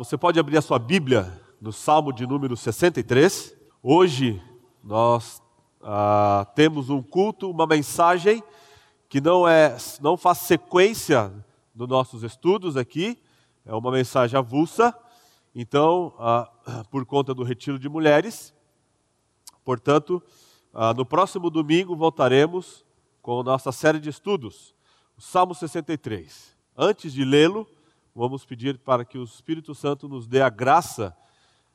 você pode abrir a sua Bíblia no Salmo de número 63. Hoje nós ah, temos um culto, uma mensagem que não é, não faz sequência dos nossos estudos aqui. É uma mensagem avulsa. Então, ah, por conta do retiro de mulheres, portanto, ah, no próximo domingo voltaremos com nossa série de estudos, o Salmo 63. Antes de lê-lo, vamos pedir para que o Espírito Santo nos dê a graça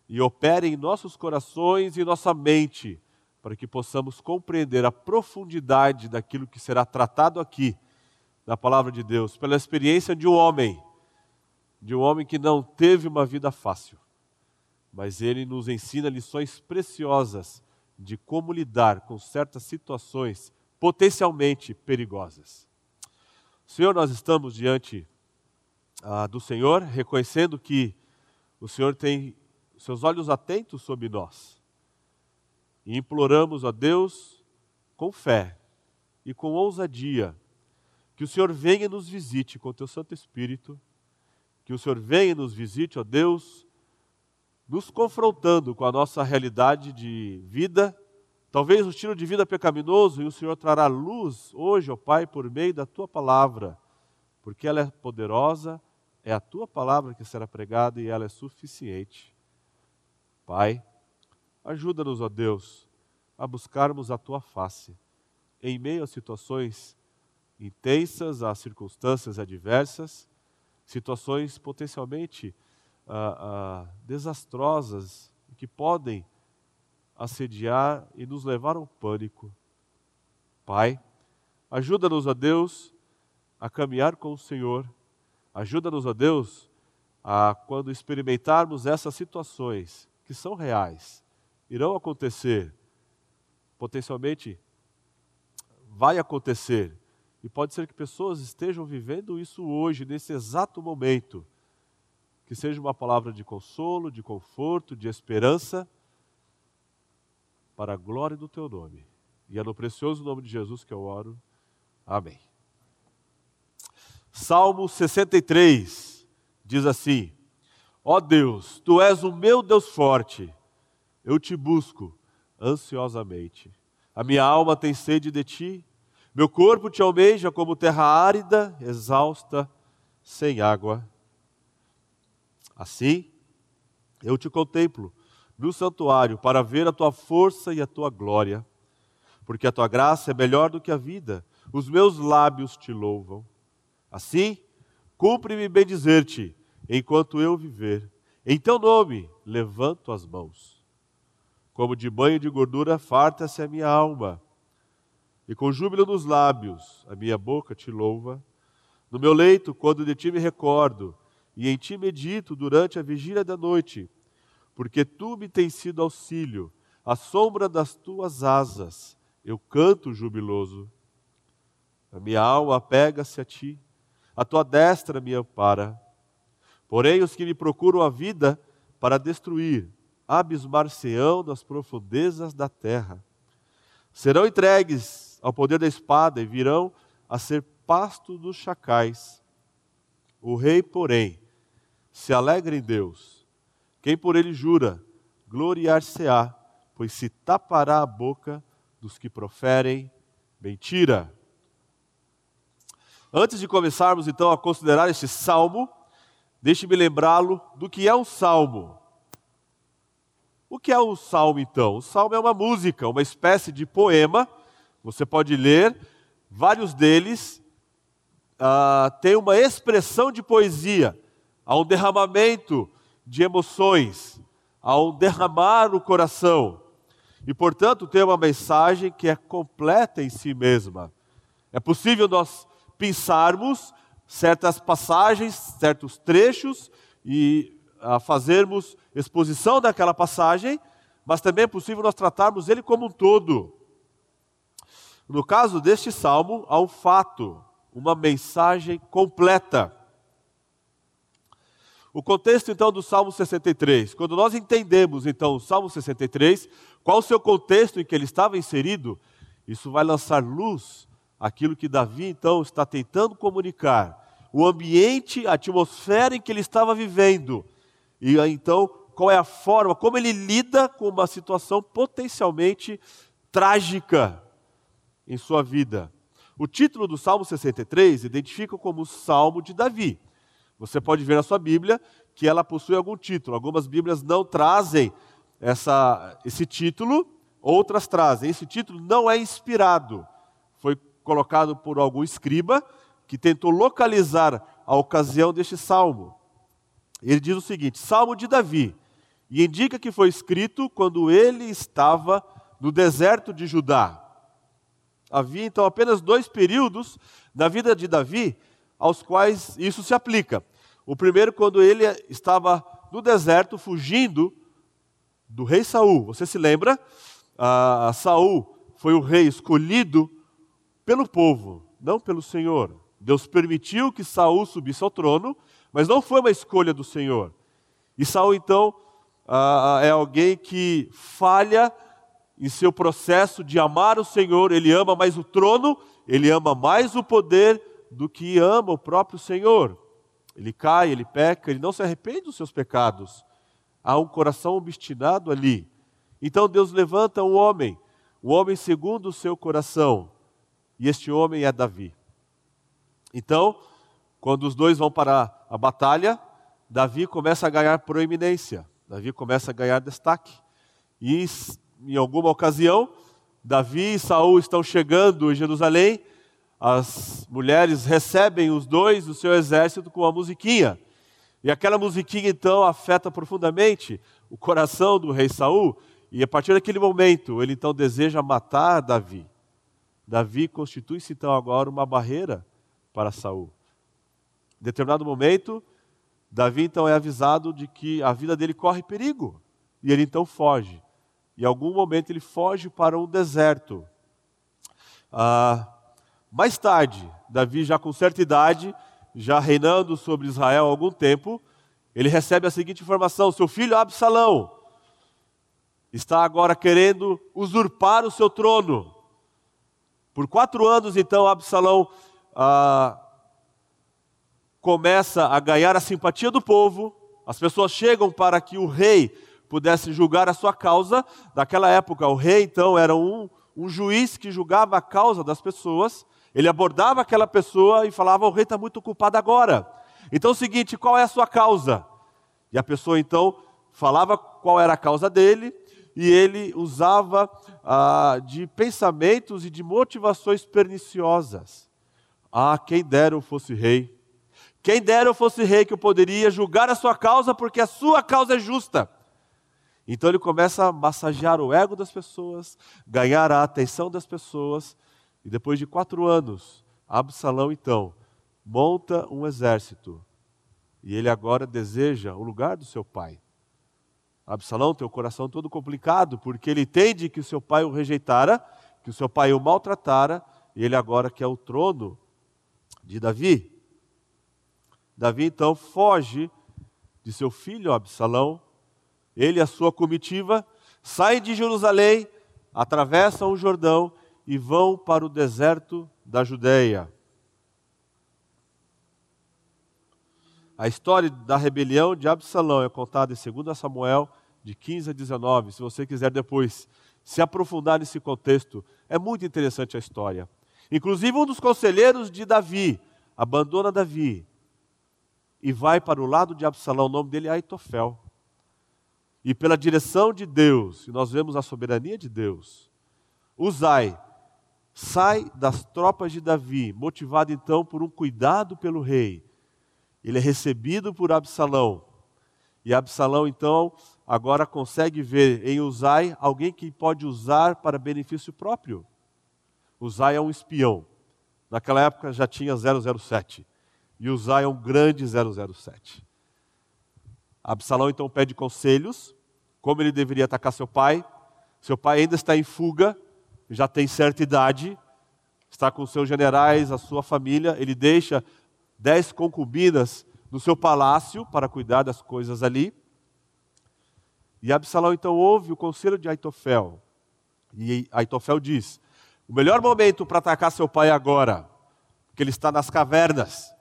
e opere em nossos corações e nossa mente, para que possamos compreender a profundidade daquilo que será tratado aqui na palavra de Deus, pela experiência de um homem, de um homem que não teve uma vida fácil, mas ele nos ensina lições preciosas de como lidar com certas situações potencialmente perigosas. Senhor, nós estamos diante ah, do Senhor, reconhecendo que o Senhor tem seus olhos atentos sobre nós. E imploramos a Deus com fé e com ousadia que o Senhor venha nos visite com o teu Santo Espírito, que o Senhor venha nos visite, ó Deus, nos confrontando com a nossa realidade de vida Talvez o estilo de vida pecaminoso e o Senhor trará luz hoje, ó Pai, por meio da tua palavra, porque ela é poderosa, é a tua palavra que será pregada e ela é suficiente. Pai, ajuda-nos, ó Deus, a buscarmos a tua face em meio a situações intensas, a circunstâncias adversas, situações potencialmente ah, ah, desastrosas que podem assediar e nos levar ao pânico. Pai, ajuda-nos a Deus a caminhar com o Senhor. Ajuda-nos a Deus a quando experimentarmos essas situações que são reais, irão acontecer, potencialmente vai acontecer. E pode ser que pessoas estejam vivendo isso hoje, nesse exato momento. Que seja uma palavra de consolo, de conforto, de esperança para a glória do teu nome. E é no precioso nome de Jesus que eu oro. Amém. Salmo 63 diz assim: Ó oh Deus, tu és o meu Deus forte, eu te busco ansiosamente. A minha alma tem sede de ti, meu corpo te almeja como terra árida, exausta, sem água. Assim, eu te contemplo no santuário para ver a tua força e a tua glória, porque a tua graça é melhor do que a vida, os meus lábios te louvam. Assim, cumpre-me bem dizer-te, enquanto eu viver, em teu nome levanto as mãos. Como de banho de gordura farta-se a minha alma, e com júbilo nos lábios a minha boca te louva. No meu leito, quando de ti me recordo, e em ti medito durante a vigília da noite, porque tu me tens sido auxílio, à sombra das tuas asas eu canto jubiloso. A minha alma apega-se a ti, a tua destra me ampara. Porém, os que me procuram a vida para destruir, abismar-se-ão nas profundezas da terra. Serão entregues ao poder da espada e virão a ser pasto dos chacais. O rei, porém, se alegra em Deus quem por ele jura, gloriar-se-á, pois se tapará a boca dos que proferem mentira. Antes de começarmos então a considerar este salmo, deixe-me lembrá-lo do que é um salmo. O que é um salmo então? O salmo é uma música, uma espécie de poema. Você pode ler, vários deles uh, têm uma expressão de poesia, há um derramamento de emoções, ao derramar o coração. E, portanto, tem uma mensagem que é completa em si mesma. É possível nós pensarmos certas passagens, certos trechos e a, fazermos exposição daquela passagem, mas também é possível nós tratarmos ele como um todo. No caso deste salmo, há um fato, uma mensagem completa. O contexto então do Salmo 63. Quando nós entendemos então o Salmo 63, qual o seu contexto em que ele estava inserido, isso vai lançar luz aquilo que Davi então está tentando comunicar, o ambiente, a atmosfera em que ele estava vivendo. E então, qual é a forma, como ele lida com uma situação potencialmente trágica em sua vida. O título do Salmo 63 identifica como o Salmo de Davi. Você pode ver na sua Bíblia que ela possui algum título. Algumas Bíblias não trazem essa, esse título, outras trazem. Esse título não é inspirado. Colocado por algum escriba que tentou localizar a ocasião deste salmo. Ele diz o seguinte: Salmo de Davi, e indica que foi escrito quando ele estava no deserto de Judá. Havia então apenas dois períodos da vida de Davi aos quais isso se aplica. O primeiro, quando ele estava no deserto, fugindo do rei Saul. Você se lembra? Ah, Saul foi o rei escolhido pelo povo, não pelo Senhor. Deus permitiu que Saul subisse ao trono, mas não foi uma escolha do Senhor. E Saul então é alguém que falha em seu processo de amar o Senhor. Ele ama mais o trono, ele ama mais o poder do que ama o próprio Senhor. Ele cai, ele peca, ele não se arrepende dos seus pecados. Há um coração obstinado ali. Então Deus levanta um homem, um homem segundo o seu coração. E este homem é Davi. Então, quando os dois vão para a batalha, Davi começa a ganhar proeminência. Davi começa a ganhar destaque. E em alguma ocasião, Davi e Saul estão chegando em Jerusalém as mulheres recebem os dois do seu exército com uma musiquinha. E aquela musiquinha então afeta profundamente o coração do rei Saul, e a partir daquele momento ele então deseja matar Davi. Davi constitui-se então agora uma barreira para Saul. Em determinado momento, Davi então é avisado de que a vida dele corre perigo, e ele então foge. Em algum momento ele foge para um deserto. Ah, mais tarde, Davi, já com certa idade, já reinando sobre Israel há algum tempo, ele recebe a seguinte informação: seu filho Absalão está agora querendo usurpar o seu trono. Por quatro anos, então, Absalão ah, começa a ganhar a simpatia do povo, as pessoas chegam para que o rei pudesse julgar a sua causa. Naquela época, o rei, então, era um, um juiz que julgava a causa das pessoas. Ele abordava aquela pessoa e falava: O rei está muito ocupado agora. Então é o seguinte: qual é a sua causa? E a pessoa então falava qual era a causa dele, e ele usava ah, de pensamentos e de motivações perniciosas. Ah, quem dera eu fosse rei. Quem dera eu fosse rei que eu poderia julgar a sua causa, porque a sua causa é justa. Então ele começa a massagear o ego das pessoas, ganhar a atenção das pessoas, e depois de quatro anos, Absalão então monta um exército. E ele agora deseja o lugar do seu pai. Absalão tem o coração todo complicado, porque ele entende que o seu pai o rejeitara, que o seu pai o maltratara, e ele agora quer o trono de Davi. Davi então foge de seu filho Absalão, ele e a sua comitiva saem de Jerusalém, atravessam o Jordão e vão para o deserto da Judéia. A história da rebelião de Absalão é contada em 2 Samuel, de 15 a 19. Se você quiser depois se aprofundar nesse contexto, é muito interessante a história. Inclusive, um dos conselheiros de Davi abandona Davi e vai para o lado de Absalão. O nome dele é Aitofel. E pela direção de Deus, e nós vemos a soberania de Deus, Uzai sai das tropas de Davi, motivado então por um cuidado pelo rei. Ele é recebido por Absalão. E Absalão então agora consegue ver em Uzai alguém que pode usar para benefício próprio. Uzai é um espião. Naquela época já tinha 007. E Uzai é um grande 007. Absalão então pede conselhos, como ele deveria atacar seu pai. Seu pai ainda está em fuga, já tem certa idade, está com seus generais, a sua família, ele deixa dez concubinas no seu palácio para cuidar das coisas ali. E Absalão então ouve o conselho de Aitofel. E Aitofel diz: o melhor momento para atacar seu pai agora, porque ele está nas cavernas.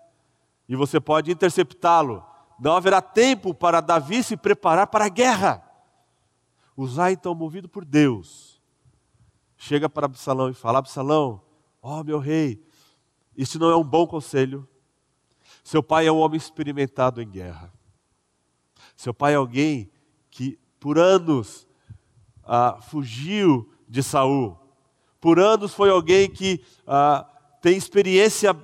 E você pode interceptá-lo não haverá tempo para Davi se preparar para a guerra. Uzai, então, movido por Deus, chega para Absalão e fala: Absalão, ó oh, meu rei, isso não é um bom conselho. Seu pai é um homem experimentado em guerra. Seu pai é alguém que por anos ah, fugiu de Saul. Por anos foi alguém que ah, tem experiência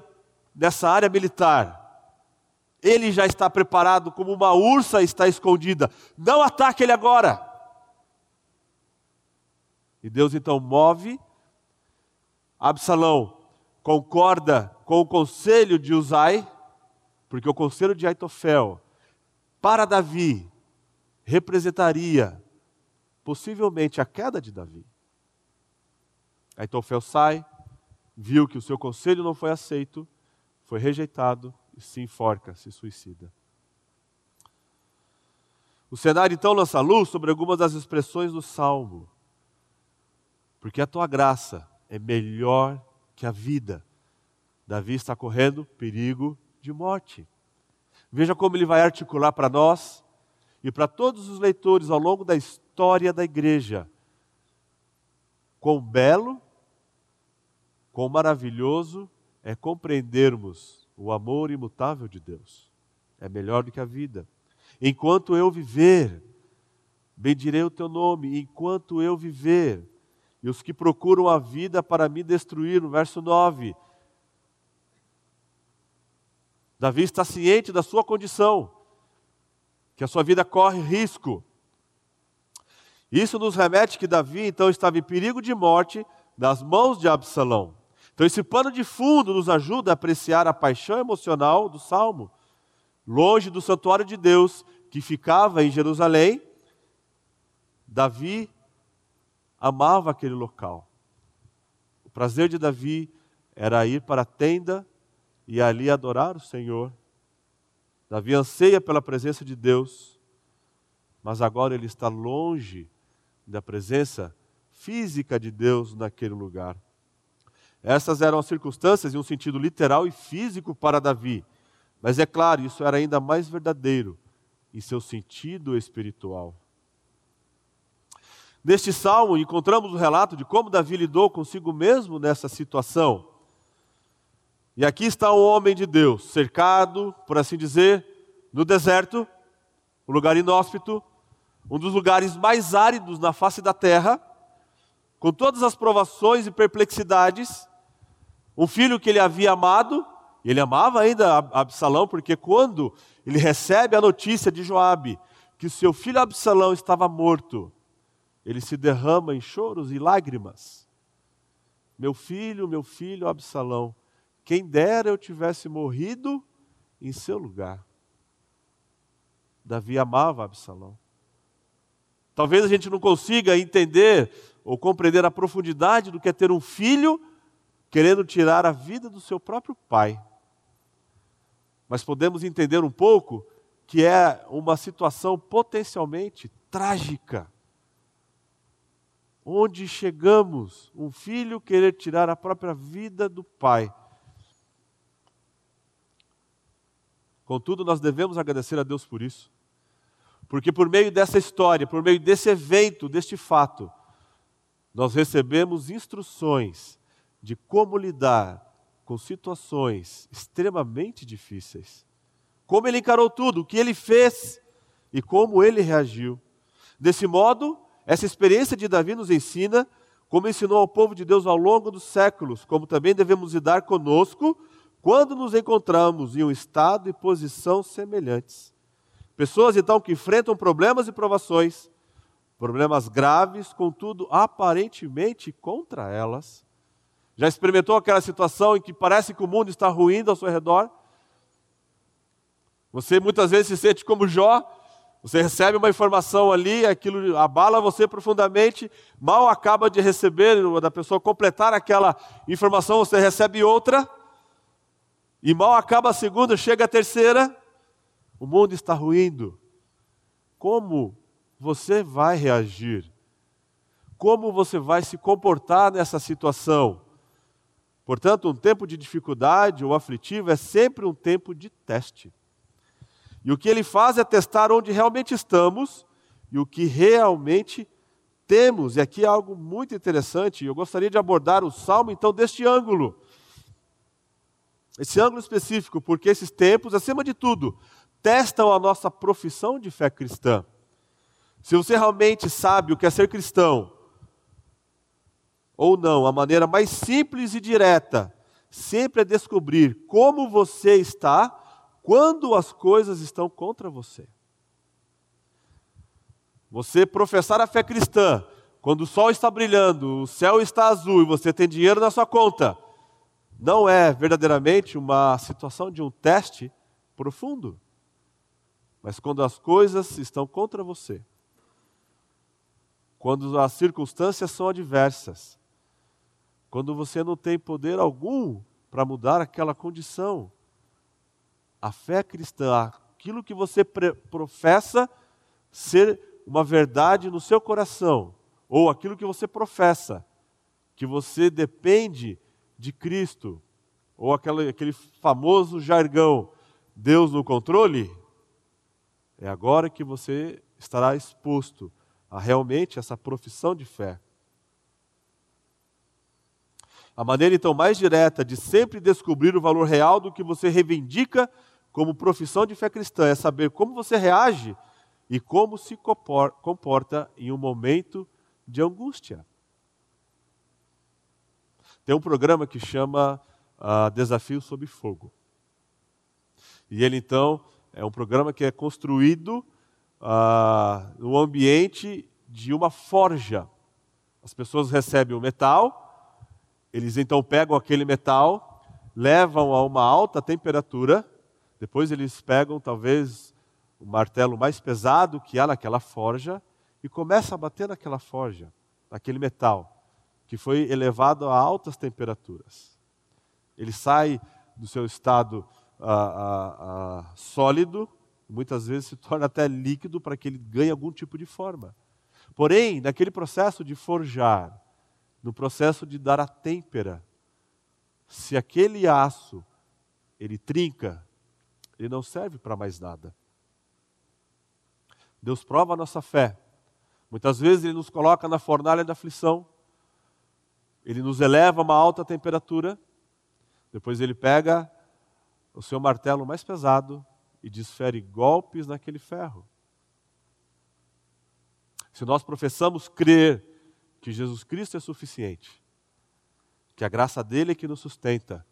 nessa área militar. Ele já está preparado como uma ursa está escondida. Não ataque ele agora. E Deus então move. Absalão concorda com o conselho de Uzai, porque o conselho de Aitofel para Davi representaria possivelmente a queda de Davi. Aitofel sai, viu que o seu conselho não foi aceito, foi rejeitado e se enforca, se suicida. O cenário então lança luz sobre algumas das expressões do salmo. Porque a tua graça é melhor que a vida. Davi está correndo perigo de morte. Veja como ele vai articular para nós e para todos os leitores ao longo da história da igreja. Quão belo, quão maravilhoso é compreendermos o amor imutável de Deus. É melhor do que a vida. Enquanto eu viver, bendirei o teu nome, enquanto eu viver. E os que procuram a vida para me destruir, no verso 9, Davi está ciente da sua condição, que a sua vida corre risco. Isso nos remete que Davi então estava em perigo de morte nas mãos de Absalão. Então esse pano de fundo nos ajuda a apreciar a paixão emocional do salmo. Longe do santuário de Deus, que ficava em Jerusalém, Davi amava aquele local. O prazer de Davi era ir para a tenda e ali adorar o Senhor. Davi anseia pela presença de Deus, mas agora ele está longe da presença física de Deus naquele lugar. Essas eram as circunstâncias em um sentido literal e físico para Davi, mas é claro, isso era ainda mais verdadeiro em seu sentido espiritual. Neste salmo, encontramos o relato de como Davi lidou consigo mesmo nessa situação. E aqui está um homem de Deus, cercado, por assim dizer, no deserto, um lugar inóspito, um dos lugares mais áridos na face da terra, com todas as provações e perplexidades, um filho que ele havia amado, e ele amava ainda Absalão, porque quando ele recebe a notícia de Joabe que seu filho Absalão estava morto, ele se derrama em choros e lágrimas. Meu filho, meu filho Absalão, quem dera eu tivesse morrido em seu lugar. Davi amava Absalão. Talvez a gente não consiga entender ou compreender a profundidade do que é ter um filho querendo tirar a vida do seu próprio pai. Mas podemos entender um pouco que é uma situação potencialmente trágica. Onde chegamos, um filho querer tirar a própria vida do pai. Contudo, nós devemos agradecer a Deus por isso. Porque por meio dessa história, por meio desse evento, deste fato, nós recebemos instruções de como lidar com situações extremamente difíceis. Como ele encarou tudo, o que ele fez e como ele reagiu. Desse modo, essa experiência de Davi nos ensina como ensinou ao povo de Deus ao longo dos séculos, como também devemos lidar conosco quando nos encontramos em um estado e posição semelhantes. Pessoas então que enfrentam problemas e provações, problemas graves, contudo aparentemente contra elas. Já experimentou aquela situação em que parece que o mundo está ruindo ao seu redor? Você muitas vezes se sente como Jó, você recebe uma informação ali, aquilo abala você profundamente, mal acaba de receber, da pessoa completar aquela informação, você recebe outra, e mal acaba a segunda, chega a terceira, o mundo está ruindo. Como você vai reagir? Como você vai se comportar nessa situação? Portanto, um tempo de dificuldade ou aflitivo é sempre um tempo de teste. E o que ele faz é testar onde realmente estamos e o que realmente temos. E aqui é algo muito interessante, eu gostaria de abordar o salmo então deste ângulo. Esse ângulo específico, porque esses tempos, acima de tudo, testam a nossa profissão de fé cristã. Se você realmente sabe o que é ser cristão, ou não, a maneira mais simples e direta sempre é descobrir como você está quando as coisas estão contra você. Você professar a fé cristã, quando o sol está brilhando, o céu está azul e você tem dinheiro na sua conta, não é verdadeiramente uma situação de um teste profundo. Mas quando as coisas estão contra você, quando as circunstâncias são adversas, quando você não tem poder algum para mudar aquela condição. A fé cristã, aquilo que você professa ser uma verdade no seu coração, ou aquilo que você professa, que você depende de Cristo, ou aquele, famoso jargão, Deus no controle, é agora que você estará exposto a realmente essa profissão de fé. A maneira então mais direta de sempre descobrir o valor real do que você reivindica como profissão de fé cristã é saber como você reage e como se comporta em um momento de angústia. Tem um programa que chama uh, Desafio sob Fogo. E ele então é um programa que é construído uh, no ambiente de uma forja. As pessoas recebem o metal eles então pegam aquele metal, levam a uma alta temperatura, depois eles pegam talvez o martelo mais pesado que há naquela forja e começam a bater naquela forja, naquele metal, que foi elevado a altas temperaturas. Ele sai do seu estado ah, ah, ah, sólido, muitas vezes se torna até líquido para que ele ganhe algum tipo de forma. Porém, naquele processo de forjar, no processo de dar a têmpera, se aquele aço ele trinca, ele não serve para mais nada. Deus prova a nossa fé. Muitas vezes ele nos coloca na fornalha da aflição, ele nos eleva a uma alta temperatura, depois ele pega o seu martelo mais pesado e desfere golpes naquele ferro. Se nós professamos crer que Jesus Cristo é suficiente, que a graça dele é que nos sustenta,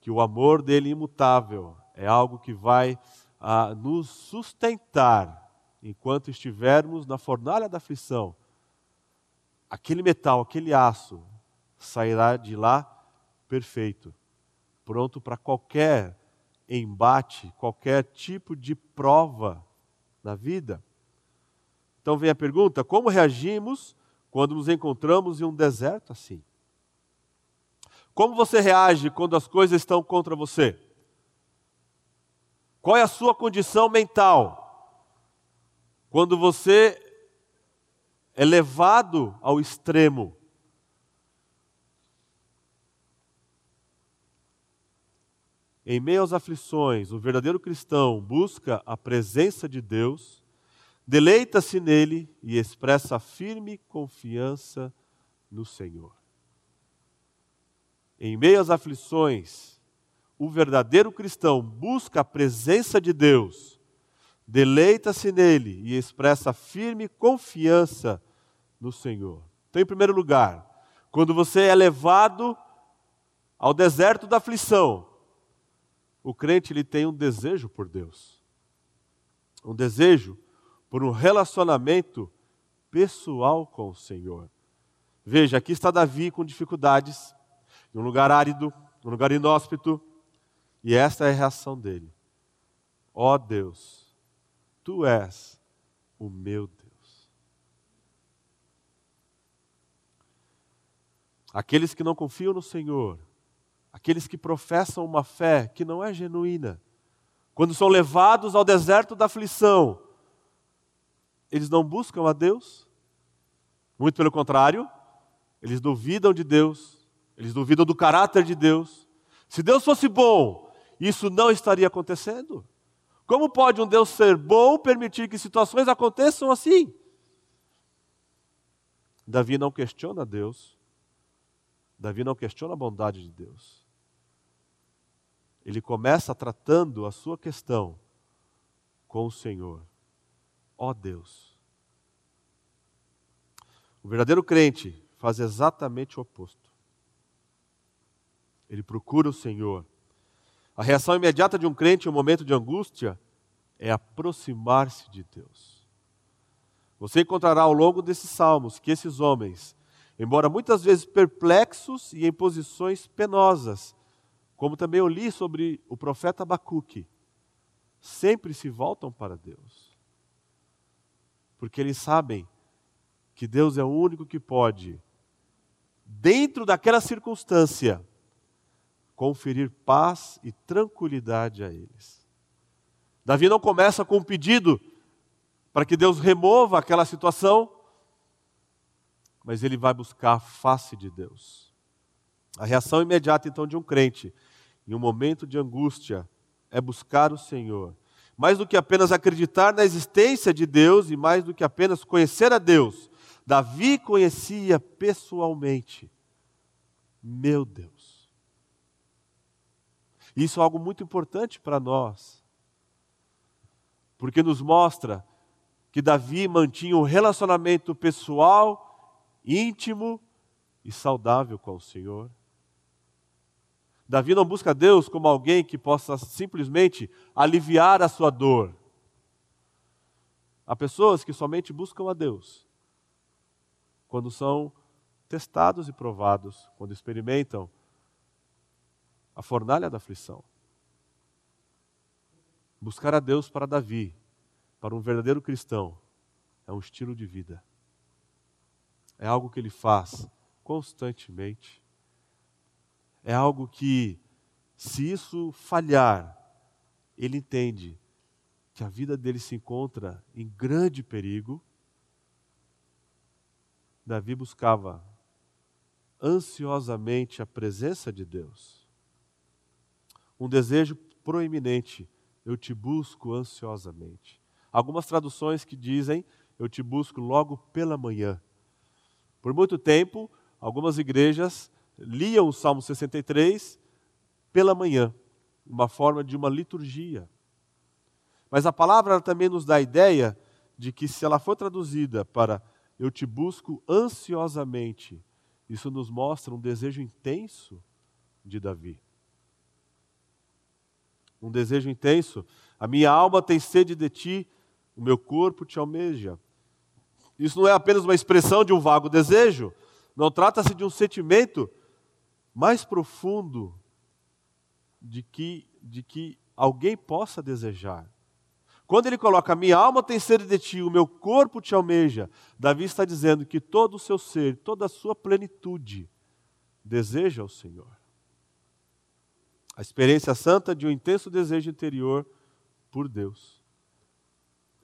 que o amor dele imutável é algo que vai ah, nos sustentar enquanto estivermos na fornalha da aflição. Aquele metal, aquele aço sairá de lá perfeito, pronto para qualquer embate, qualquer tipo de prova na vida. Então vem a pergunta: como reagimos quando nos encontramos em um deserto assim? Como você reage quando as coisas estão contra você? Qual é a sua condição mental? Quando você é levado ao extremo. Em meio às aflições, o verdadeiro cristão busca a presença de Deus deleita-se nele e expressa firme confiança no Senhor. Em meio às aflições, o verdadeiro cristão busca a presença de Deus, deleita-se nele e expressa firme confiança no Senhor. Então, em primeiro lugar, quando você é levado ao deserto da aflição, o crente ele tem um desejo por Deus. Um desejo por um relacionamento pessoal com o Senhor. Veja, aqui está Davi com dificuldades, em um lugar árido, um lugar inóspito, e esta é a reação dele. Ó oh Deus, tu és o meu Deus. Aqueles que não confiam no Senhor, aqueles que professam uma fé que não é genuína, quando são levados ao deserto da aflição, eles não buscam a Deus. Muito pelo contrário, eles duvidam de Deus, eles duvidam do caráter de Deus. Se Deus fosse bom, isso não estaria acontecendo. Como pode um Deus ser bom permitir que situações aconteçam assim? Davi não questiona Deus. Davi não questiona a bondade de Deus. Ele começa tratando a sua questão com o Senhor. Ó oh Deus. O verdadeiro crente faz exatamente o oposto. Ele procura o Senhor. A reação imediata de um crente em um momento de angústia é aproximar-se de Deus. Você encontrará ao longo desses salmos que esses homens, embora muitas vezes perplexos e em posições penosas, como também eu li sobre o profeta Abacuque, sempre se voltam para Deus. Porque eles sabem que Deus é o único que pode, dentro daquela circunstância, conferir paz e tranquilidade a eles. Davi não começa com um pedido para que Deus remova aquela situação, mas ele vai buscar a face de Deus. A reação imediata então de um crente em um momento de angústia é buscar o Senhor. Mais do que apenas acreditar na existência de Deus e mais do que apenas conhecer a Deus, Davi conhecia pessoalmente. Meu Deus. Isso é algo muito importante para nós, porque nos mostra que Davi mantinha um relacionamento pessoal, íntimo e saudável com o Senhor. Davi não busca Deus como alguém que possa simplesmente aliviar a sua dor. Há pessoas que somente buscam a Deus quando são testados e provados, quando experimentam a fornalha da aflição. Buscar a Deus para Davi, para um verdadeiro cristão, é um estilo de vida. É algo que ele faz constantemente. É algo que, se isso falhar, ele entende que a vida dele se encontra em grande perigo Davi buscava ansiosamente a presença de Deus. Um desejo proeminente, eu te busco ansiosamente. Algumas traduções que dizem, eu te busco logo pela manhã. Por muito tempo, algumas igrejas liam o Salmo 63 pela manhã, uma forma de uma liturgia. Mas a palavra também nos dá a ideia de que, se ela for traduzida para eu te busco ansiosamente. Isso nos mostra um desejo intenso de Davi. Um desejo intenso. A minha alma tem sede de ti, o meu corpo te almeja. Isso não é apenas uma expressão de um vago desejo, não trata-se de um sentimento mais profundo de que, de que alguém possa desejar. Quando ele coloca, minha alma tem sede de ti, o meu corpo te almeja, Davi está dizendo que todo o seu ser, toda a sua plenitude, deseja o Senhor. A experiência santa de um intenso desejo interior por Deus.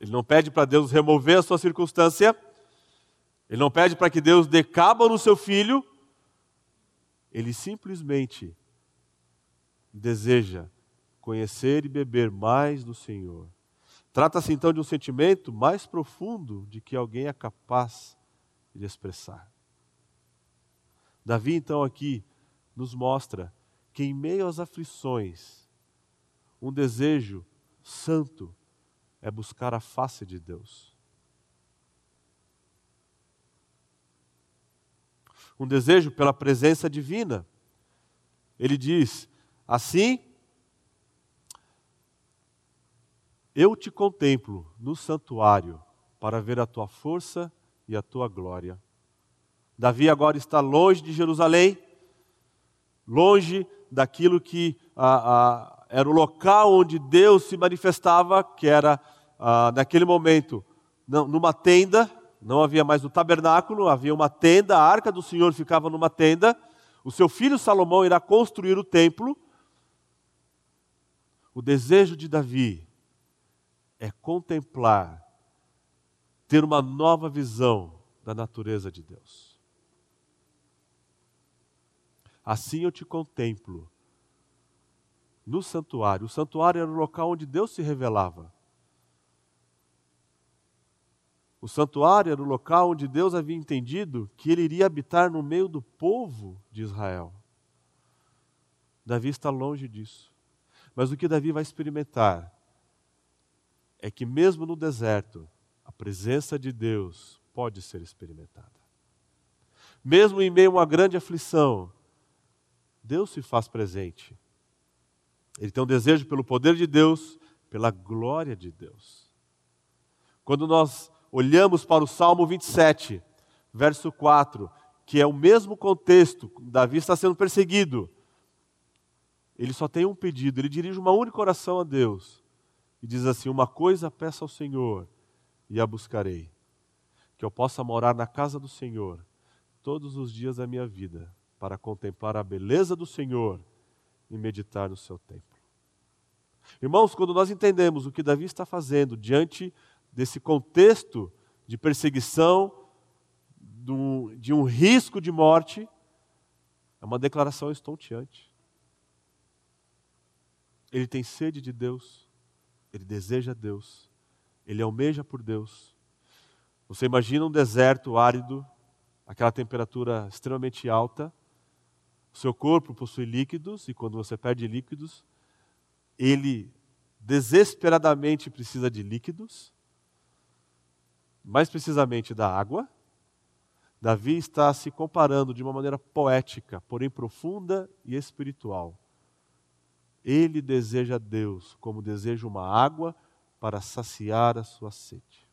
Ele não pede para Deus remover a sua circunstância, ele não pede para que Deus dê cabo no seu filho, ele simplesmente deseja conhecer e beber mais do Senhor Trata-se então de um sentimento mais profundo de que alguém é capaz de expressar. Davi, então, aqui nos mostra que, em meio às aflições, um desejo santo é buscar a face de Deus. Um desejo pela presença divina. Ele diz: Assim Eu te contemplo no santuário para ver a tua força e a tua glória. Davi agora está longe de Jerusalém, longe daquilo que era o local onde Deus se manifestava, que era ah, naquele momento numa tenda, não havia mais o tabernáculo, havia uma tenda, a arca do Senhor ficava numa tenda. O seu filho Salomão irá construir o templo. O desejo de Davi é contemplar, ter uma nova visão da natureza de Deus. Assim eu te contemplo no santuário. O santuário era o local onde Deus se revelava. O santuário era o local onde Deus havia entendido que ele iria habitar no meio do povo de Israel. Davi está longe disso. Mas o que Davi vai experimentar é que, mesmo no deserto, a presença de Deus pode ser experimentada. Mesmo em meio a uma grande aflição, Deus se faz presente. Ele tem um desejo pelo poder de Deus, pela glória de Deus. Quando nós olhamos para o Salmo 27, verso 4, que é o mesmo contexto, Davi está sendo perseguido. Ele só tem um pedido, ele dirige uma única oração a Deus e diz assim: Uma coisa peço ao Senhor e a buscarei, que eu possa morar na casa do Senhor todos os dias da minha vida, para contemplar a beleza do Senhor e meditar no seu templo. Irmãos, quando nós entendemos o que Davi está fazendo diante desse contexto de perseguição, de um risco de morte, é uma declaração estonteante. Ele tem sede de Deus, ele deseja Deus, ele almeja por Deus. Você imagina um deserto árido, aquela temperatura extremamente alta, o seu corpo possui líquidos, e quando você perde líquidos, ele desesperadamente precisa de líquidos, mais precisamente da água. Davi está se comparando de uma maneira poética, porém profunda e espiritual. Ele deseja Deus como deseja uma água para saciar a sua sede.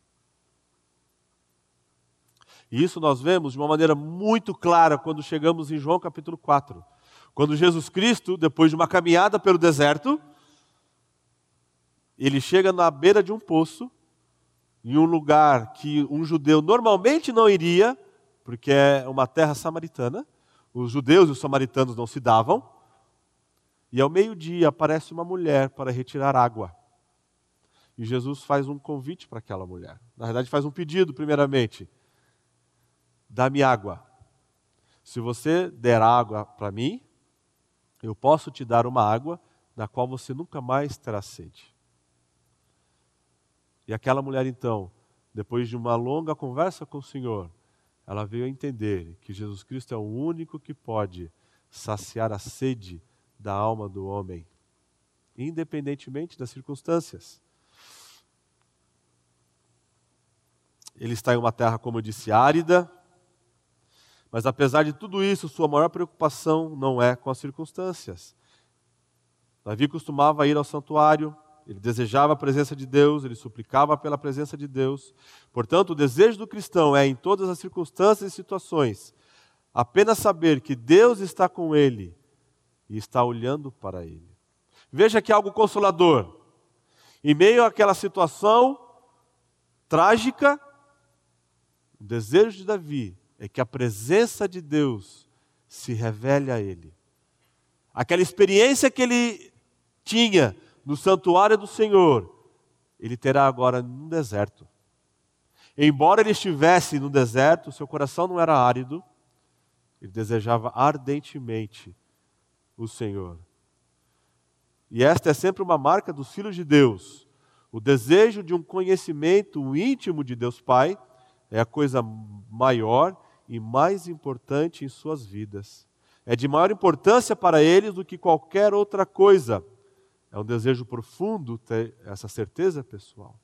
E isso nós vemos de uma maneira muito clara quando chegamos em João capítulo 4. Quando Jesus Cristo, depois de uma caminhada pelo deserto, ele chega na beira de um poço em um lugar que um judeu normalmente não iria, porque é uma terra samaritana. Os judeus e os samaritanos não se davam. E ao meio-dia aparece uma mulher para retirar água. E Jesus faz um convite para aquela mulher. Na verdade, faz um pedido, primeiramente: dá-me água. Se você der água para mim, eu posso te dar uma água da qual você nunca mais terá sede. E aquela mulher, então, depois de uma longa conversa com o Senhor, ela veio a entender que Jesus Cristo é o único que pode saciar a sede da alma do homem, independentemente das circunstâncias. Ele está em uma terra, como eu disse, árida, mas apesar de tudo isso, sua maior preocupação não é com as circunstâncias. Davi costumava ir ao santuário, ele desejava a presença de Deus, ele suplicava pela presença de Deus. Portanto, o desejo do cristão é, em todas as circunstâncias e situações, apenas saber que Deus está com ele e está olhando para ele. Veja que algo consolador. Em meio àquela situação trágica, o desejo de Davi é que a presença de Deus se revele a ele. Aquela experiência que ele tinha no santuário do Senhor, ele terá agora no deserto. Embora ele estivesse no deserto, seu coração não era árido, ele desejava ardentemente o Senhor. E esta é sempre uma marca dos filhos de Deus. O desejo de um conhecimento íntimo de Deus Pai é a coisa maior e mais importante em suas vidas. É de maior importância para eles do que qualquer outra coisa. É um desejo profundo ter essa certeza pessoal.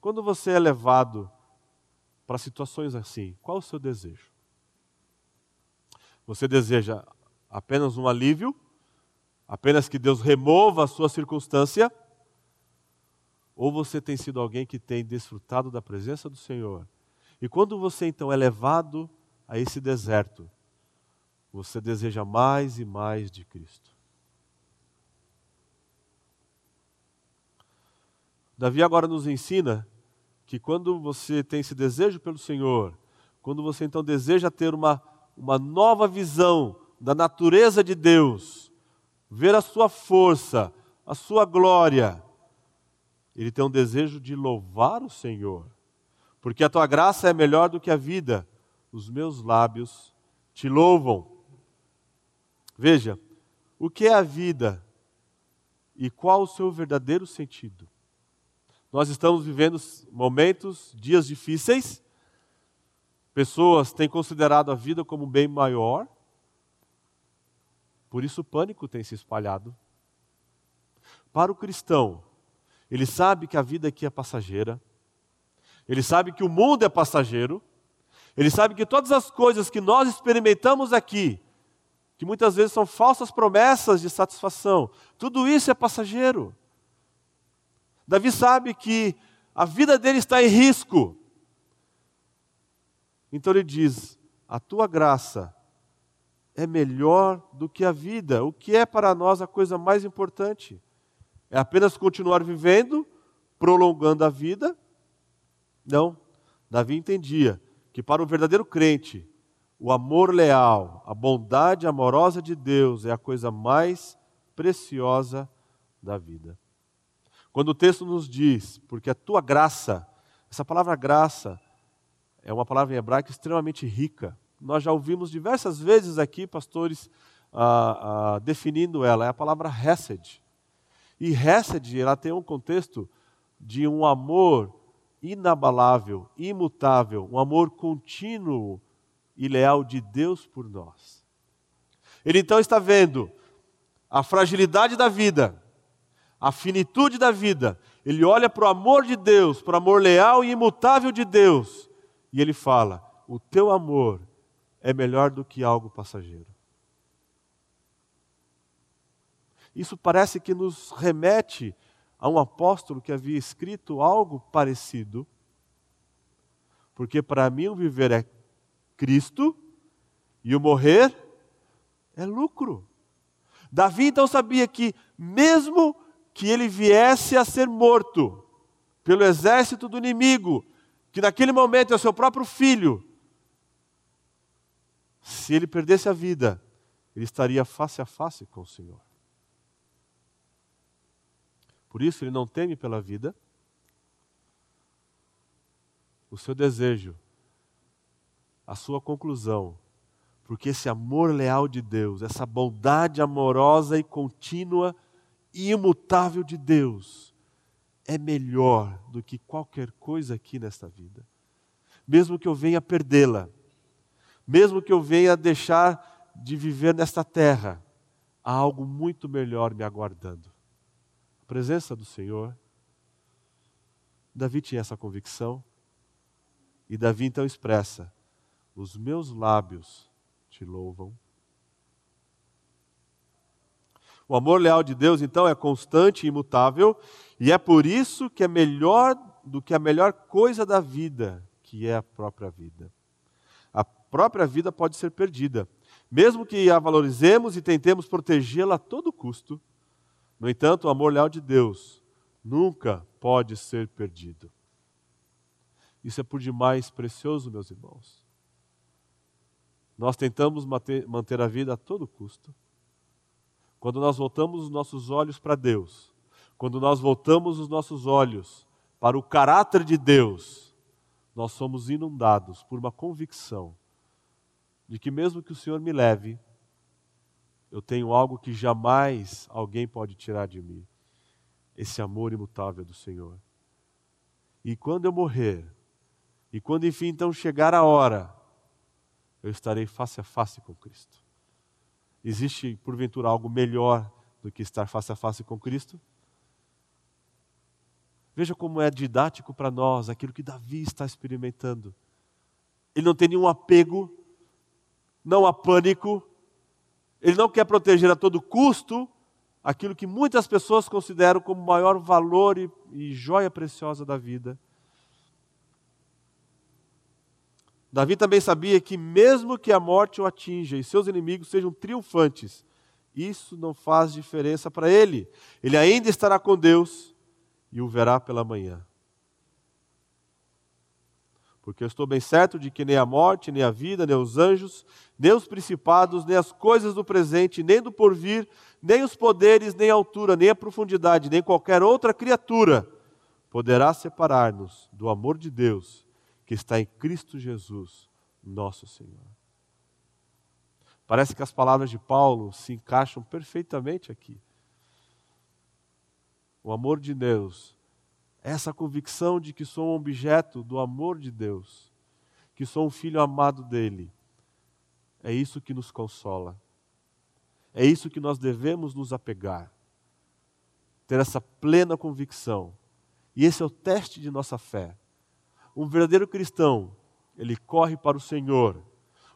Quando você é levado para situações assim, qual o seu desejo? Você deseja apenas um alívio? Apenas que Deus remova a sua circunstância? Ou você tem sido alguém que tem desfrutado da presença do Senhor? E quando você então é levado a esse deserto, você deseja mais e mais de Cristo. Davi agora nos ensina que quando você tem esse desejo pelo Senhor, quando você então deseja ter uma, uma nova visão da natureza de Deus, ver a sua força, a sua glória, ele tem um desejo de louvar o Senhor, porque a tua graça é melhor do que a vida, os meus lábios te louvam. Veja, o que é a vida e qual o seu verdadeiro sentido. Nós estamos vivendo momentos, dias difíceis. Pessoas têm considerado a vida como um bem maior. Por isso o pânico tem se espalhado. Para o cristão, ele sabe que a vida aqui é passageira. Ele sabe que o mundo é passageiro. Ele sabe que todas as coisas que nós experimentamos aqui, que muitas vezes são falsas promessas de satisfação, tudo isso é passageiro. Davi sabe que a vida dele está em risco. Então ele diz: A tua graça é melhor do que a vida. O que é para nós a coisa mais importante? É apenas continuar vivendo, prolongando a vida? Não. Davi entendia que para o verdadeiro crente, o amor leal, a bondade amorosa de Deus é a coisa mais preciosa da vida. Quando o texto nos diz, porque a tua graça, essa palavra graça é uma palavra em hebraico extremamente rica. Nós já ouvimos diversas vezes aqui pastores ah, ah, definindo ela, é a palavra hesed. E hesed, ela tem um contexto de um amor inabalável, imutável, um amor contínuo e leal de Deus por nós. Ele então está vendo a fragilidade da vida, a finitude da vida. Ele olha para o amor de Deus, para o amor leal e imutável de Deus, e ele fala: O teu amor é melhor do que algo passageiro. Isso parece que nos remete a um apóstolo que havia escrito algo parecido. Porque para mim o viver é Cristo e o morrer é lucro. Davi então sabia que, mesmo que ele viesse a ser morto pelo exército do inimigo, que naquele momento é o seu próprio filho, se ele perdesse a vida, ele estaria face a face com o Senhor. Por isso ele não teme pela vida. O seu desejo, a sua conclusão, porque esse amor leal de Deus, essa bondade amorosa e contínua imutável de Deus, é melhor do que qualquer coisa aqui nesta vida. Mesmo que eu venha perdê-la, mesmo que eu venha deixar de viver nesta terra, há algo muito melhor me aguardando presença do Senhor. Davi tinha essa convicção. E Davi então expressa: Os meus lábios te louvam. O amor leal de Deus, então, é constante e imutável, e é por isso que é melhor do que a melhor coisa da vida, que é a própria vida. A própria vida pode ser perdida, mesmo que a valorizemos e tentemos protegê-la a todo custo. No entanto, o amor leal de Deus nunca pode ser perdido. Isso é por demais precioso, meus irmãos. Nós tentamos manter a vida a todo custo. Quando nós voltamos os nossos olhos para Deus, quando nós voltamos os nossos olhos para o caráter de Deus, nós somos inundados por uma convicção de que, mesmo que o Senhor me leve, eu tenho algo que jamais alguém pode tirar de mim: esse amor imutável do Senhor. E quando eu morrer, e quando enfim então chegar a hora, eu estarei face a face com Cristo. Existe, porventura, algo melhor do que estar face a face com Cristo? Veja como é didático para nós aquilo que Davi está experimentando. Ele não tem nenhum apego, não há pânico, ele não quer proteger a todo custo aquilo que muitas pessoas consideram como maior valor e, e joia preciosa da vida. Davi também sabia que, mesmo que a morte o atinja e seus inimigos sejam triunfantes, isso não faz diferença para ele. Ele ainda estará com Deus e o verá pela manhã porque eu estou bem certo de que nem a morte, nem a vida, nem os anjos, nem os principados, nem as coisas do presente, nem do porvir, nem os poderes, nem a altura, nem a profundidade, nem qualquer outra criatura poderá separar-nos do amor de Deus que está em Cristo Jesus, nosso Senhor. Parece que as palavras de Paulo se encaixam perfeitamente aqui. o amor de Deus, essa convicção de que sou um objeto do amor de Deus, que sou um filho amado dele, é isso que nos consola. É isso que nós devemos nos apegar. Ter essa plena convicção. E esse é o teste de nossa fé. Um verdadeiro cristão, ele corre para o Senhor.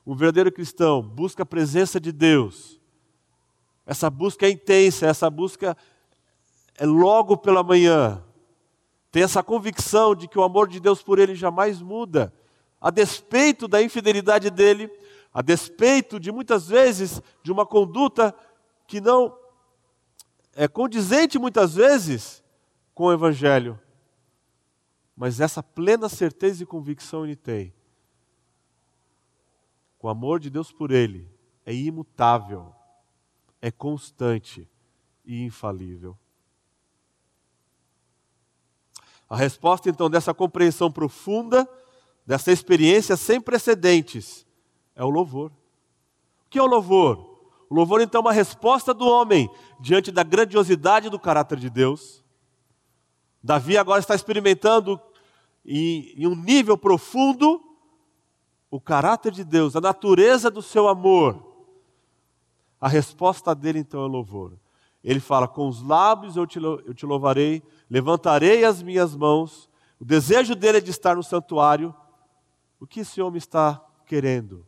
Um verdadeiro cristão busca a presença de Deus. Essa busca é intensa, essa busca é logo pela manhã. Tem essa convicção de que o amor de Deus por ele jamais muda, a despeito da infidelidade dele, a despeito de muitas vezes de uma conduta que não é condizente muitas vezes com o evangelho. Mas essa plena certeza e convicção ele tem. O amor de Deus por ele é imutável, é constante e infalível. A resposta então dessa compreensão profunda, dessa experiência sem precedentes, é o louvor. O que é o louvor? O louvor então é uma resposta do homem diante da grandiosidade do caráter de Deus. Davi agora está experimentando em, em um nível profundo o caráter de Deus, a natureza do seu amor. A resposta dele então é louvor. Ele fala: Com os lábios eu te, eu te louvarei, levantarei as minhas mãos. O desejo dele é de estar no santuário. O que esse homem está querendo?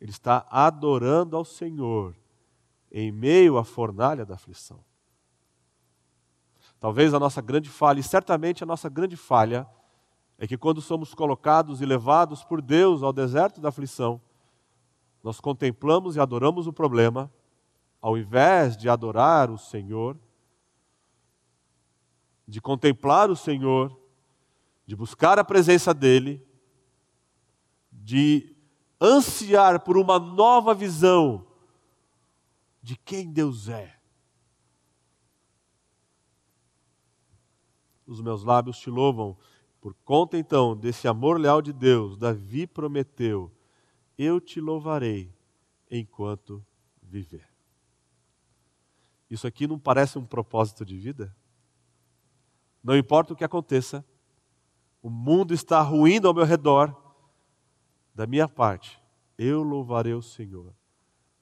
Ele está adorando ao Senhor em meio à fornalha da aflição. Talvez a nossa grande falha, e certamente a nossa grande falha, é que quando somos colocados e levados por Deus ao deserto da aflição, nós contemplamos e adoramos o problema, ao invés de adorar o Senhor, de contemplar o Senhor, de buscar a presença dEle, de ansiar por uma nova visão de quem Deus é. Os meus lábios te louvam, por conta então desse amor leal de Deus, Davi prometeu: Eu te louvarei enquanto viver. Isso aqui não parece um propósito de vida? Não importa o que aconteça, o mundo está ruindo ao meu redor, da minha parte, eu louvarei o Senhor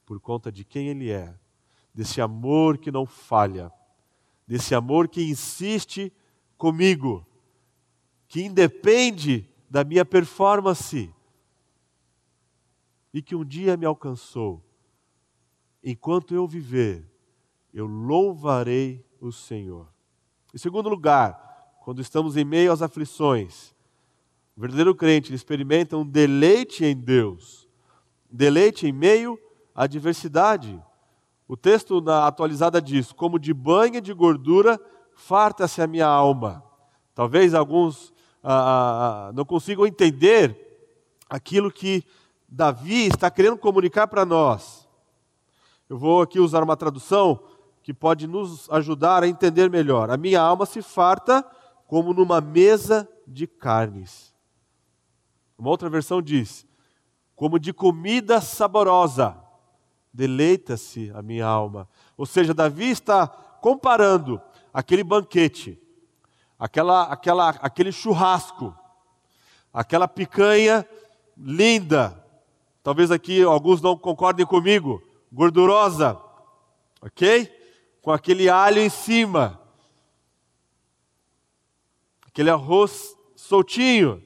por conta de quem Ele é, desse amor que não falha, desse amor que insiste comigo, que independe da minha performance e que um dia me alcançou. Enquanto eu viver, eu louvarei o Senhor. Em segundo lugar, quando estamos em meio às aflições, o verdadeiro crente experimenta um deleite em Deus, deleite em meio à adversidade. O texto na atualizada diz: como de banha de gordura farta-se a minha alma. Talvez alguns ah, ah, ah, não consigam entender aquilo que Davi está querendo comunicar para nós. Eu vou aqui usar uma tradução que pode nos ajudar a entender melhor. A minha alma se farta como numa mesa de carnes. Uma outra versão diz: como de comida saborosa, deleita-se a minha alma. Ou seja, Davi está comparando aquele banquete, aquela, aquela, aquele churrasco, aquela picanha linda. Talvez aqui alguns não concordem comigo, gordurosa, ok? Com aquele alho em cima, aquele arroz soltinho.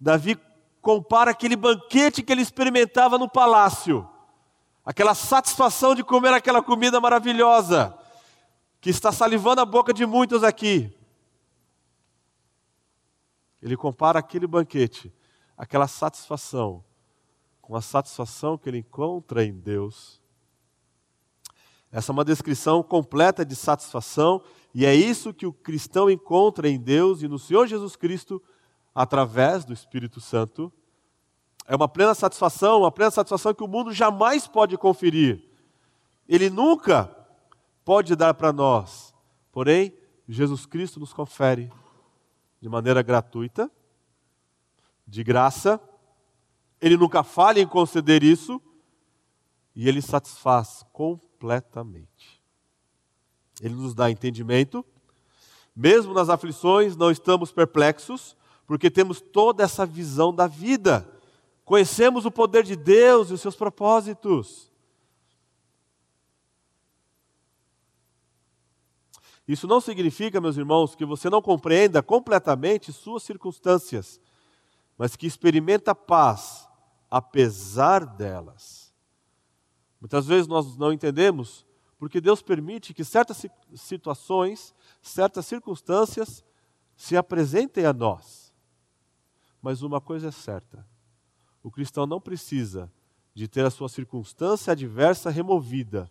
Davi compara aquele banquete que ele experimentava no palácio, aquela satisfação de comer aquela comida maravilhosa, que está salivando a boca de muitos aqui. Ele compara aquele banquete, aquela satisfação, com a satisfação que ele encontra em Deus. Essa é uma descrição completa de satisfação, e é isso que o cristão encontra em Deus e no Senhor Jesus Cristo através do Espírito Santo. É uma plena satisfação, uma plena satisfação que o mundo jamais pode conferir. Ele nunca pode dar para nós. Porém, Jesus Cristo nos confere de maneira gratuita, de graça. Ele nunca falha em conceder isso e ele satisfaz completamente. Ele nos dá entendimento. Mesmo nas aflições, não estamos perplexos, porque temos toda essa visão da vida. Conhecemos o poder de Deus e os seus propósitos. Isso não significa, meus irmãos, que você não compreenda completamente suas circunstâncias, mas que experimenta paz apesar delas. Muitas vezes nós não entendemos porque Deus permite que certas situações, certas circunstâncias se apresentem a nós. Mas uma coisa é certa: o cristão não precisa de ter a sua circunstância adversa removida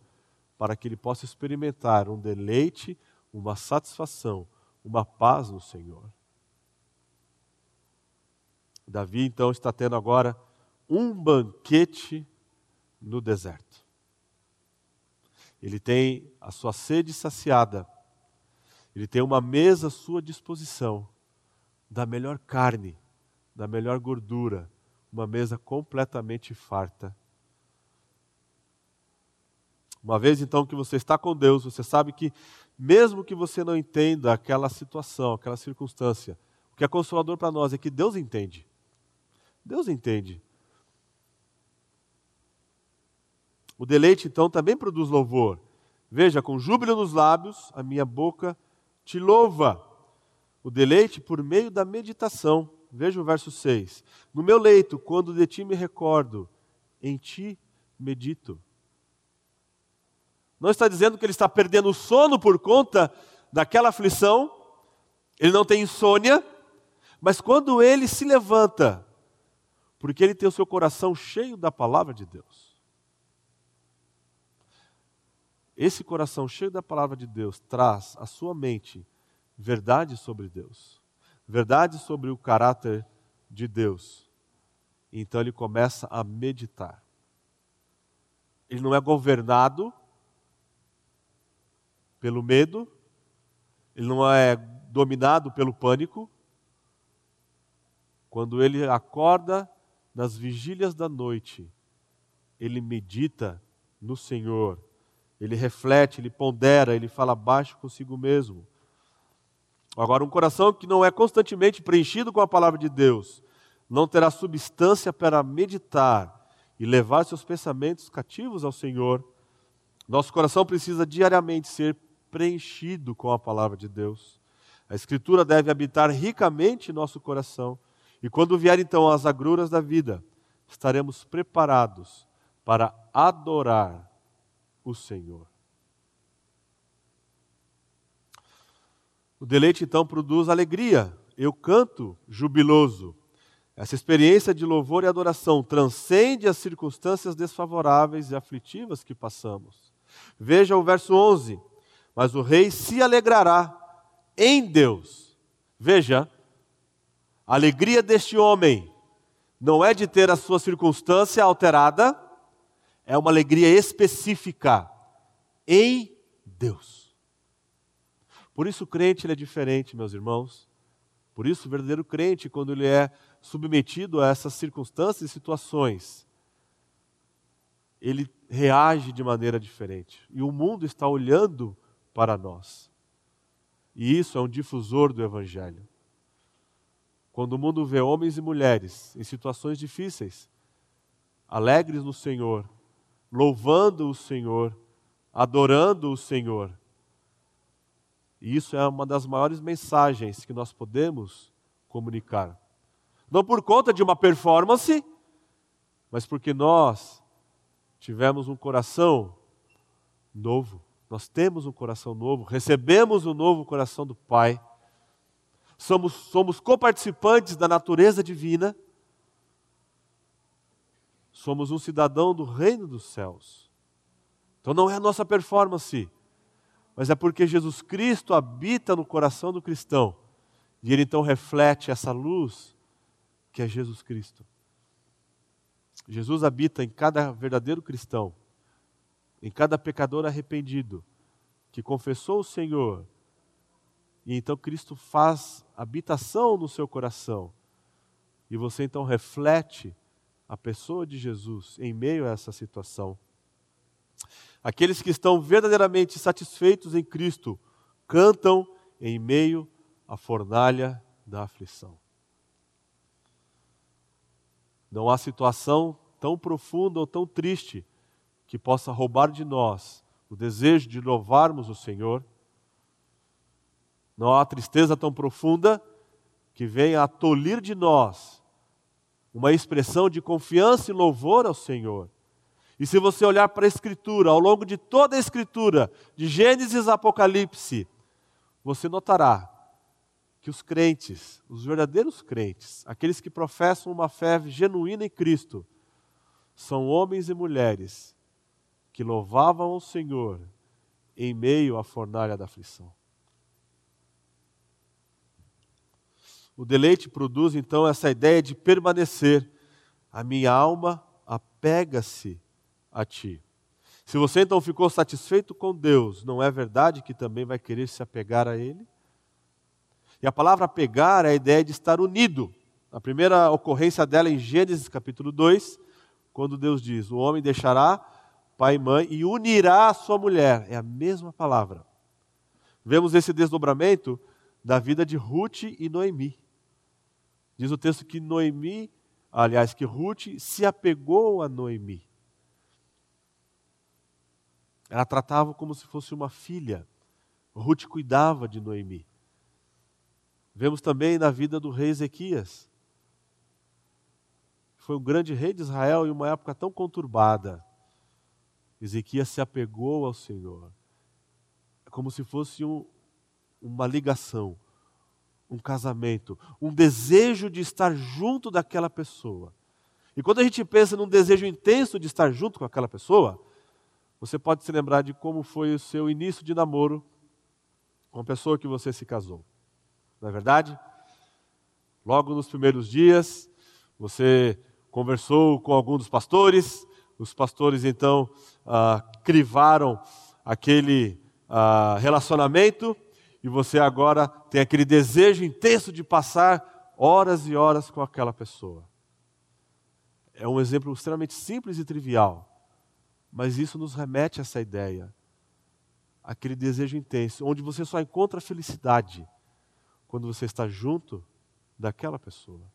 para que ele possa experimentar um deleite uma satisfação, uma paz no Senhor. Davi então está tendo agora um banquete no deserto. Ele tem a sua sede saciada, ele tem uma mesa à sua disposição, da melhor carne, da melhor gordura, uma mesa completamente farta. Uma vez então que você está com Deus, você sabe que mesmo que você não entenda aquela situação, aquela circunstância, o que é consolador para nós é que Deus entende. Deus entende. O deleite, então, também produz louvor. Veja, com júbilo nos lábios, a minha boca te louva. O deleite por meio da meditação. Veja o verso 6. No meu leito, quando de ti me recordo, em ti medito. Não está dizendo que ele está perdendo o sono por conta daquela aflição, ele não tem insônia, mas quando ele se levanta, porque ele tem o seu coração cheio da palavra de Deus. Esse coração cheio da palavra de Deus traz à sua mente verdade sobre Deus, verdade sobre o caráter de Deus. Então ele começa a meditar. Ele não é governado pelo medo, ele não é dominado pelo pânico. Quando ele acorda nas vigílias da noite, ele medita no Senhor, ele reflete, ele pondera, ele fala baixo consigo mesmo. Agora, um coração que não é constantemente preenchido com a palavra de Deus, não terá substância para meditar e levar seus pensamentos cativos ao Senhor. Nosso coração precisa diariamente ser preenchido com a palavra de Deus. A Escritura deve habitar ricamente nosso coração. E quando vier então as agruras da vida, estaremos preparados para adorar o Senhor. O deleite então produz alegria. Eu canto jubiloso. Essa experiência de louvor e adoração transcende as circunstâncias desfavoráveis e aflitivas que passamos. Veja o verso 11 mas o rei se alegrará em Deus. Veja, a alegria deste homem não é de ter a sua circunstância alterada, é uma alegria específica em Deus. Por isso o crente ele é diferente, meus irmãos. Por isso o verdadeiro crente, quando ele é submetido a essas circunstâncias e situações, ele reage de maneira diferente. E o mundo está olhando para nós. E isso é um difusor do Evangelho. Quando o mundo vê homens e mulheres em situações difíceis, alegres no Senhor, louvando o Senhor, adorando o Senhor, e isso é uma das maiores mensagens que nós podemos comunicar. Não por conta de uma performance, mas porque nós tivemos um coração novo. Nós temos um coração novo, recebemos o um novo coração do Pai, somos, somos coparticipantes da natureza divina, somos um cidadão do reino dos céus. Então não é a nossa performance, mas é porque Jesus Cristo habita no coração do cristão e ele então reflete essa luz que é Jesus Cristo. Jesus habita em cada verdadeiro cristão em cada pecador arrependido que confessou o Senhor. E então Cristo faz habitação no seu coração. E você então reflete a pessoa de Jesus em meio a essa situação. Aqueles que estão verdadeiramente satisfeitos em Cristo cantam em meio à fornalha da aflição. Não há situação tão profunda ou tão triste que possa roubar de nós o desejo de louvarmos o Senhor. Não há tristeza tão profunda que venha a tolir de nós uma expressão de confiança e louvor ao Senhor. E se você olhar para a Escritura, ao longo de toda a Escritura, de Gênesis a Apocalipse, você notará que os crentes, os verdadeiros crentes, aqueles que professam uma fé genuína em Cristo, são homens e mulheres que louvavam ao Senhor em meio à fornalha da aflição. O deleite produz então essa ideia de permanecer. A minha alma apega-se a ti. Se você então ficou satisfeito com Deus, não é verdade que também vai querer se apegar a Ele? E a palavra apegar é a ideia de estar unido. A primeira ocorrência dela é em Gênesis capítulo 2, quando Deus diz: O homem deixará pai e mãe e unirá a sua mulher. É a mesma palavra. Vemos esse desdobramento da vida de Ruth e Noemi. Diz o texto que Noemi, aliás, que Ruth se apegou a Noemi. Ela tratava como se fosse uma filha. Ruth cuidava de Noemi. Vemos também na vida do rei Ezequias. Foi um grande rei de Israel em uma época tão conturbada. Ezequias se apegou ao Senhor. É como se fosse um, uma ligação, um casamento, um desejo de estar junto daquela pessoa. E quando a gente pensa num desejo intenso de estar junto com aquela pessoa, você pode se lembrar de como foi o seu início de namoro com a pessoa que você se casou. Não é verdade? Logo nos primeiros dias, você conversou com algum dos pastores, os pastores então ah, crivaram aquele ah, relacionamento e você agora tem aquele desejo intenso de passar horas e horas com aquela pessoa. É um exemplo extremamente simples e trivial, mas isso nos remete a essa ideia, aquele desejo intenso, onde você só encontra felicidade quando você está junto daquela pessoa.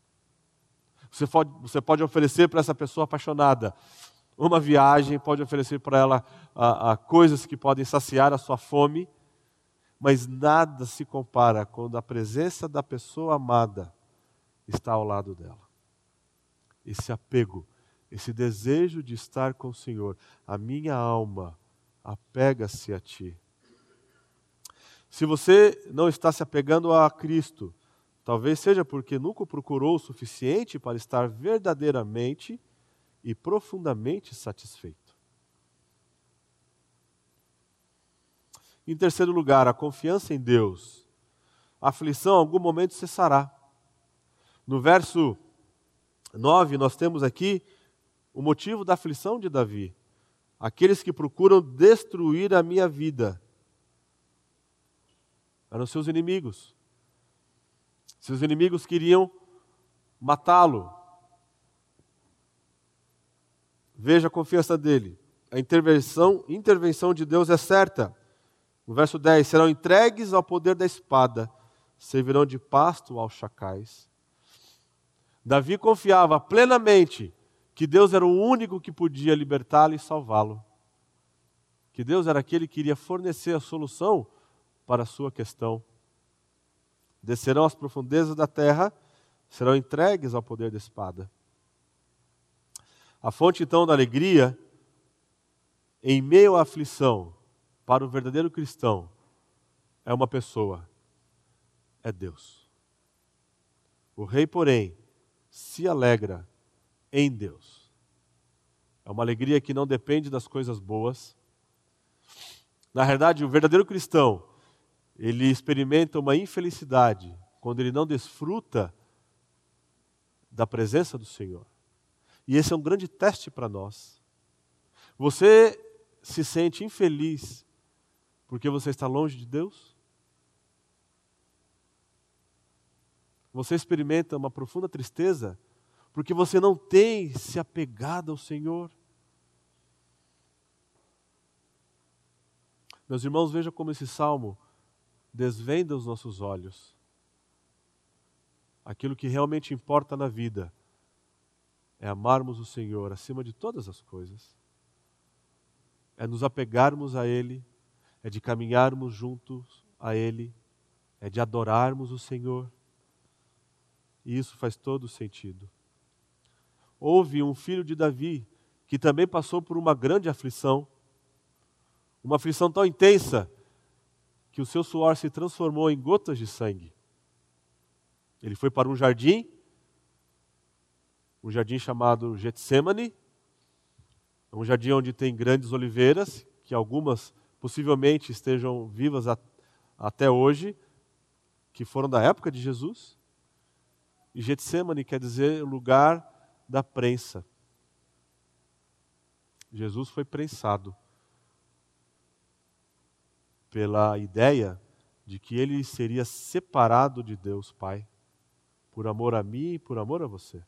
Você pode, você pode oferecer para essa pessoa apaixonada uma viagem, pode oferecer para ela a, a coisas que podem saciar a sua fome, mas nada se compara quando a presença da pessoa amada está ao lado dela. Esse apego, esse desejo de estar com o Senhor, a minha alma apega-se a Ti. Se você não está se apegando a Cristo, talvez seja porque nunca o procurou o suficiente para estar verdadeiramente e profundamente satisfeito. Em terceiro lugar, a confiança em Deus. A aflição em algum momento cessará. No verso 9, nós temos aqui o motivo da aflição de Davi. Aqueles que procuram destruir a minha vida eram seus inimigos. Seus inimigos queriam matá-lo, Veja a confiança dele. A intervenção, intervenção de Deus é certa. No verso 10: serão entregues ao poder da espada, servirão de pasto aos chacais. Davi confiava plenamente que Deus era o único que podia libertá-lo e salvá-lo. Que Deus era aquele que iria fornecer a solução para a sua questão. Descerão às profundezas da terra, serão entregues ao poder da espada. A fonte então da alegria, em meio à aflição, para o verdadeiro cristão, é uma pessoa, é Deus. O rei, porém, se alegra em Deus. É uma alegria que não depende das coisas boas. Na verdade, o verdadeiro cristão, ele experimenta uma infelicidade quando ele não desfruta da presença do Senhor. E esse é um grande teste para nós. Você se sente infeliz porque você está longe de Deus? Você experimenta uma profunda tristeza porque você não tem se apegado ao Senhor? Meus irmãos, veja como esse salmo desvenda os nossos olhos. Aquilo que realmente importa na vida é amarmos o Senhor acima de todas as coisas, é nos apegarmos a Ele, é de caminharmos juntos a Ele, é de adorarmos o Senhor. E isso faz todo sentido. Houve um filho de Davi que também passou por uma grande aflição, uma aflição tão intensa que o seu suor se transformou em gotas de sangue. Ele foi para um jardim, um jardim chamado Getsemane, um jardim onde tem grandes oliveiras, que algumas possivelmente estejam vivas a, até hoje, que foram da época de Jesus. E Getsemane quer dizer lugar da prensa. Jesus foi prensado pela ideia de que ele seria separado de Deus Pai, por amor a mim e por amor a você.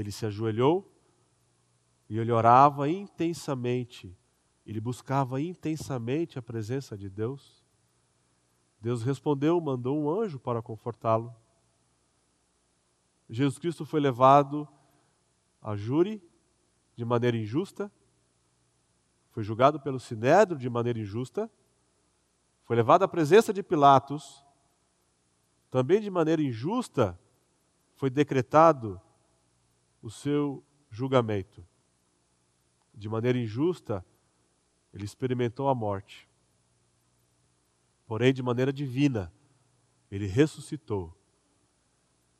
Ele se ajoelhou e ele orava intensamente, ele buscava intensamente a presença de Deus. Deus respondeu, mandou um anjo para confortá-lo. Jesus Cristo foi levado a júri de maneira injusta, foi julgado pelo sinédrio de maneira injusta, foi levado à presença de Pilatos, também de maneira injusta foi decretado o seu julgamento. De maneira injusta, ele experimentou a morte. Porém, de maneira divina, ele ressuscitou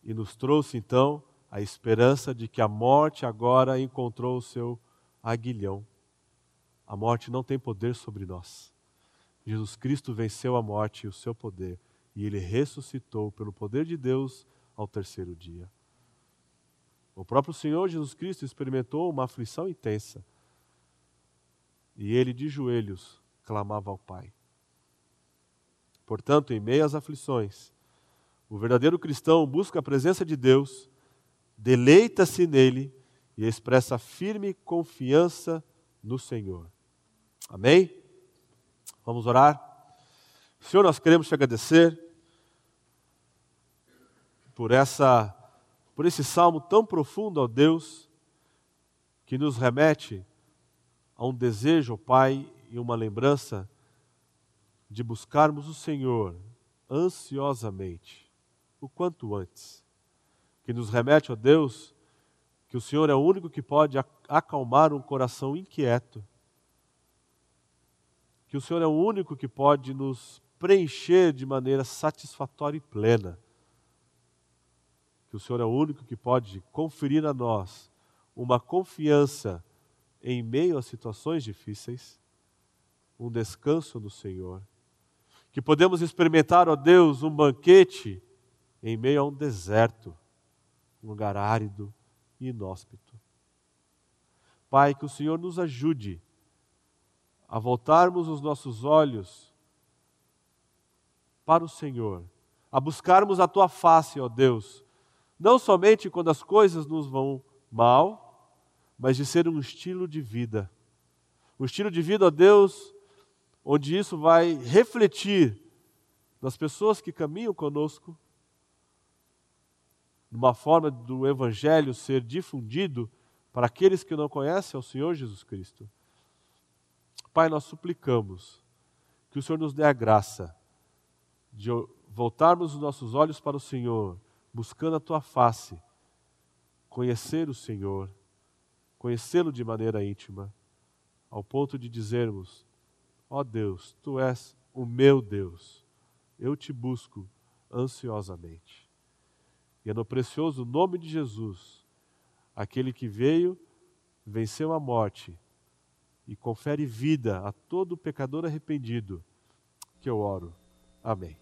e nos trouxe então a esperança de que a morte agora encontrou o seu aguilhão. A morte não tem poder sobre nós. Jesus Cristo venceu a morte e o seu poder, e ele ressuscitou pelo poder de Deus ao terceiro dia. O próprio Senhor Jesus Cristo experimentou uma aflição intensa. E ele, de joelhos, clamava ao Pai. Portanto, em meio às aflições, o verdadeiro cristão busca a presença de Deus, deleita-se nele e expressa firme confiança no Senhor. Amém? Vamos orar? Senhor, nós queremos te agradecer por essa por esse salmo tão profundo, ó Deus, que nos remete a um desejo, ó Pai, e uma lembrança de buscarmos o Senhor ansiosamente o quanto antes. Que nos remete, ó Deus, que o Senhor é o único que pode acalmar um coração inquieto. Que o Senhor é o único que pode nos preencher de maneira satisfatória e plena. Que o Senhor é o único que pode conferir a nós uma confiança em meio a situações difíceis, um descanso no Senhor. Que podemos experimentar, ó Deus, um banquete em meio a um deserto, um lugar árido e inóspito. Pai, que o Senhor nos ajude a voltarmos os nossos olhos para o Senhor, a buscarmos a tua face, ó Deus, não somente quando as coisas nos vão mal, mas de ser um estilo de vida. Um estilo de vida, ó Deus, onde isso vai refletir nas pessoas que caminham conosco numa forma do Evangelho ser difundido para aqueles que não conhecem ao Senhor Jesus Cristo. Pai, nós suplicamos que o Senhor nos dê a graça de voltarmos os nossos olhos para o Senhor, buscando a tua face, conhecer o Senhor, conhecê-lo de maneira íntima, ao ponto de dizermos: Ó oh Deus, tu és o meu Deus, eu te busco ansiosamente. E é no precioso nome de Jesus, aquele que veio, venceu a morte e confere vida a todo pecador arrependido, que eu oro. Amém.